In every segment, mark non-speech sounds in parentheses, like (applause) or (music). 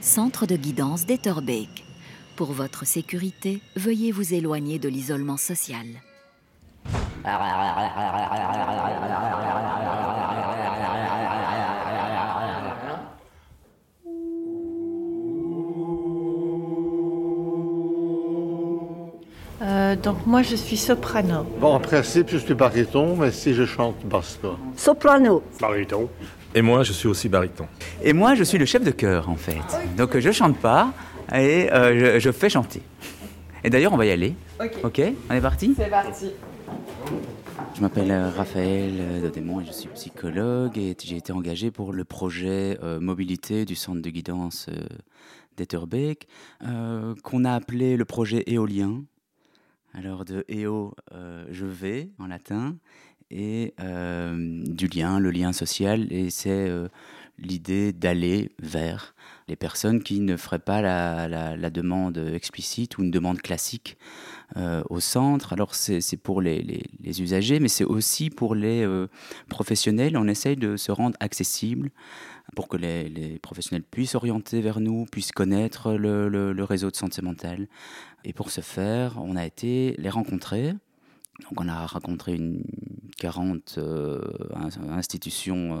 centre de guidance d'Etterbeek. Pour votre sécurité, veuillez vous éloigner de l'isolement social. Donc moi je suis soprano. Bon, en principe, je suis baryton, mais si je chante basse, quoi. Soprano. Baryton. Et moi, je suis aussi baryton. Et moi, je suis le chef de chœur, en fait. Donc, je chante pas et euh, je, je fais chanter. Et d'ailleurs, on va y aller. Ok. On est parti? C'est parti. Je m'appelle euh, Raphaël euh, Dodémon et je suis psychologue et j'ai été engagé pour le projet euh, mobilité du centre de guidance euh, d'Etterbeek, euh, qu'on a appelé le projet éolien. Alors de éo, euh, je vais en latin, et euh, du lien, le lien social, et c'est euh, l'idée d'aller vers les personnes qui ne feraient pas la, la- demande explicite ou une demande classique au centre. Alors c'est pour les, les- les usagers, mais c'est aussi pour les professionnels. On essaye de se rendre accessible pour que les, professionnels puissent orienter vers nous, puissent connaître le, le- le réseau de santé mentale. Et pour ce faire, on a été les rencontrer. Donc on a rencontré une 40 euh, in- institutions euh,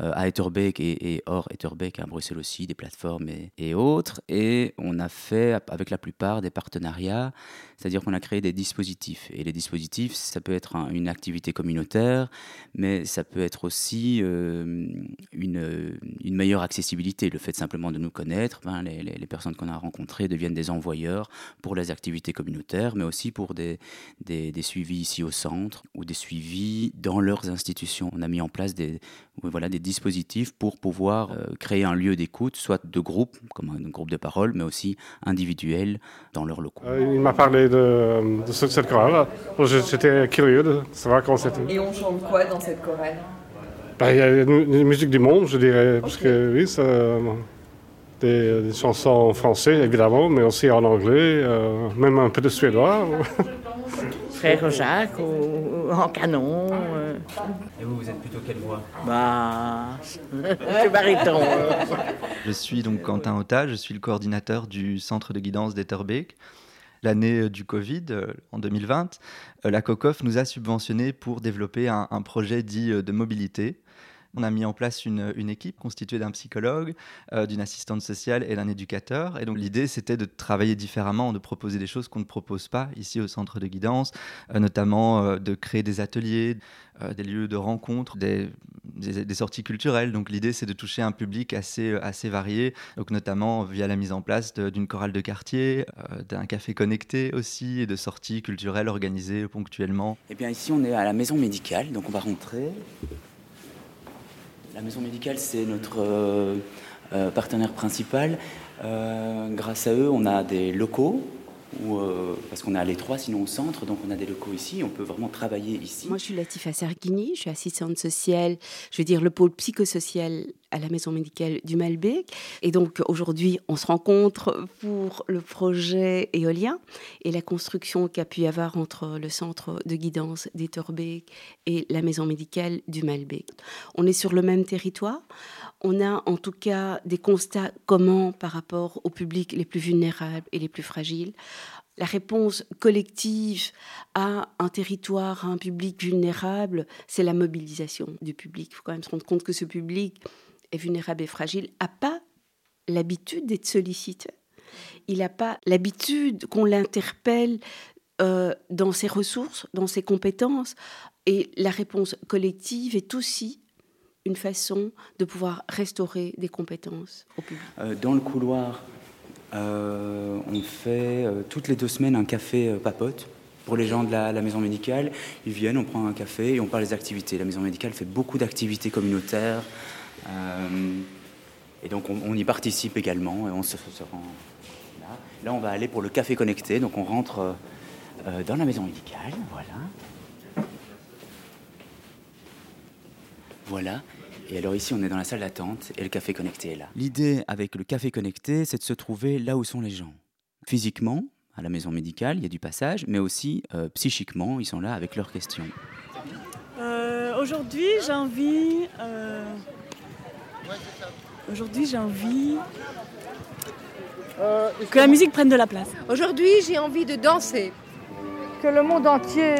euh, à Etterbeek et, hors Etterbeek, à Bruxelles aussi, des plateformes et, autres. Et on a fait avec la plupart des partenariats, c'est-à-dire qu'on a créé des dispositifs. Et les dispositifs, ça peut être un- une activité communautaire, mais ça peut être aussi une, une meilleure accessibilité. Le fait simplement de nous connaître, ben, les, les- les personnes qu'on a rencontrées deviennent des envoyeurs pour les activités communautaires, mais aussi pour des, des, des suivis ici au centre ou des suivis dans leurs institutions. On a mis en place des, voilà, des dispositifs pour pouvoir euh, créer un lieu d'écoute, soit de groupe, comme un groupe de parole, mais aussi individuel dans leurs locaux. Euh, il m'a parlé de, de ce- cette chorale. J'étais curieux de savoir comment c'était. Et on chante quoi dans cette chorale? Ben, il y a une, une musique du monde, je dirais, parce que oui, ça, des, des chansons en français évidemment, mais aussi en anglais, euh, même un peu de suédois. Frère Jacques ou, ou en canon. euh, Et vous, vous êtes plutôt quelle voix? Bah, (laughs) je suis baryton. Je suis donc Quentin Ota, je suis le coordinateur du centre de guidance d'Etterbeek. L'année euh, du Covid, euh, en 2020, euh, la COCOF nous a subventionné pour développer un, un projet dit euh, de mobilité. On a mis en place une, équipe constituée d'un psychologue, euh, d'une assistante sociale et d'un éducateur. Et donc l'idée, c'était de travailler différemment, de proposer des choses qu'on ne propose pas ici au centre de guidance, euh, notamment euh, de créer des ateliers, des lieux de rencontre, des, des- sorties culturelles. Donc l'idée, c'est de toucher un public assez, assez varié, donc notamment via la mise en place d'une chorale de quartier, d'un café connecté aussi, et de sorties culturelles organisées ponctuellement. Eh bien, ici, on est à la maison médicale, donc on va rentrer. La maison médicale, c'est notre euh, euh, partenaire principal. Euh, grâce à eux, on a des locaux, euh, parce qu'on est à l'étroit, sinon au centre, donc on a des locaux ici, on peut vraiment travailler ici. Moi, je suis Latifa Sargini, je suis assistante sociale, je veux dire le pôle psychosocial à la maison médicale du Malbec. Et donc aujourd'hui, on se rencontre pour le projet éolien et la construction qu'il y a pu y avoir entre le centre de guidance d'Etterbeek et la maison médicale du Malbec. On est sur le même territoire. On a en tout cas des constats communs par rapport aux publics les plus vulnérables et les plus fragiles. La réponse collective à un territoire, à un public vulnérable, c'est la mobilisation du public. Il faut quand même se rendre compte que ce public est vulnérable et fragile, n'a pas l'habitude d'être sollicité. Il n'a pas l'habitude qu'on l'interpelle euh, dans ses ressources, dans ses compétences. Et la réponse collective est aussi une façon de pouvoir restaurer des compétences au public. Euh, dans le couloir, euh, on fait euh, toutes les deux semaines un café papote pour les gens de la, maison médicale. Ils viennent, on prend un café et on parle des activités. La maison médicale fait beaucoup d'activités communautaires. et donc on, y participe également et on se, rend là. Là, on va aller pour le café connecté. Donc on rentre dans la maison médicale. Voilà. Voilà. Et alors ici, on est dans la salle d'attente et le café connecté est là. L'idée avec le café connecté, c'est de se trouver là où sont les gens. Physiquement, à la maison médicale, il y a du passage, mais aussi euh, psychiquement, ils sont là avec leurs questions. Euh, Aujourd'hui, j'ai envie. euh, Aujourd'hui, j'ai envie que la musique prenne de la place. Aujourd'hui, j'ai envie de danser. Que le monde entier,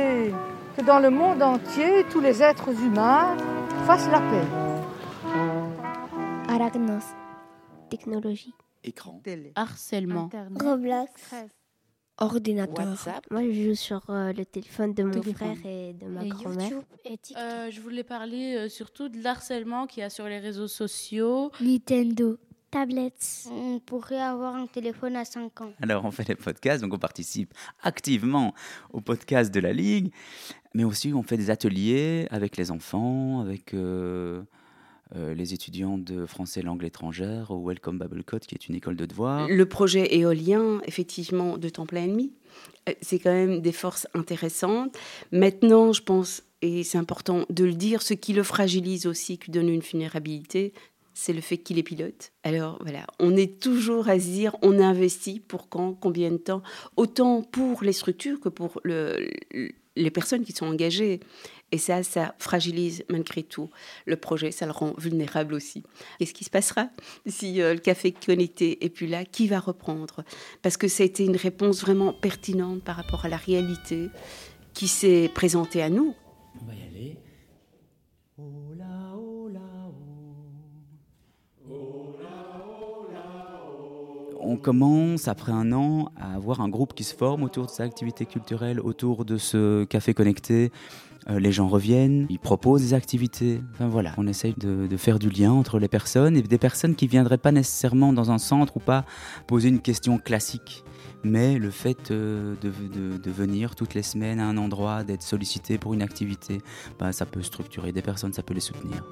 que dans le monde entier, tous les êtres humains fassent la paix. Aragnos, technologie. Écran. Harcèlement. Roblox. Ordinateur. Moi, je joue sur euh, le téléphone de mon Téléphone. frère et de ma grand-mère. Euh, je voulais parler euh, surtout de l'harcèlement qu'il y a sur les réseaux sociaux. Nintendo. Tablets. On pourrait avoir un téléphone à 5 ans. Alors, on fait des podcasts, donc on participe activement au podcast de la Ligue, mais aussi on fait des ateliers avec les enfants, avec euh, euh, les étudiants de français langue étrangère au Welcome Bible Code, qui est une école de devoir. Le projet éolien, effectivement, de temps plein ennemi, euh, c'est quand même des forces intéressantes. Maintenant, je pense, et c'est important de le dire, ce qui le fragilise aussi, qui donne une vulnérabilité, c'est le fait qu'il est pilote. Alors voilà, on est toujours à se dire, on investit pour quand, combien de temps, autant pour les structures que pour le, les personnes qui sont engagées. Et ça, ça fragilise malgré tout le projet, ça le rend vulnérable aussi. Qu'est-ce qui se passera si euh, le café connecté est plus là Qui va reprendre? Parce que ça a été une réponse vraiment pertinente par rapport à la réalité qui s'est présentée à nous. On va y aller. On commence, après un an, à avoir un groupe qui se forme autour de cette activité culturelle, autour de ce café connecté. Euh, les gens reviennent, ils proposent des activités. Enfin voilà, on essaye de, faire du lien entre les personnes et des personnes qui viendraient pas nécessairement dans un centre ou pas poser une question classique. Mais le fait euh, de venir toutes les semaines à un endroit, d'être sollicité pour une activité, bah, ça peut structurer des personnes, ça peut les soutenir.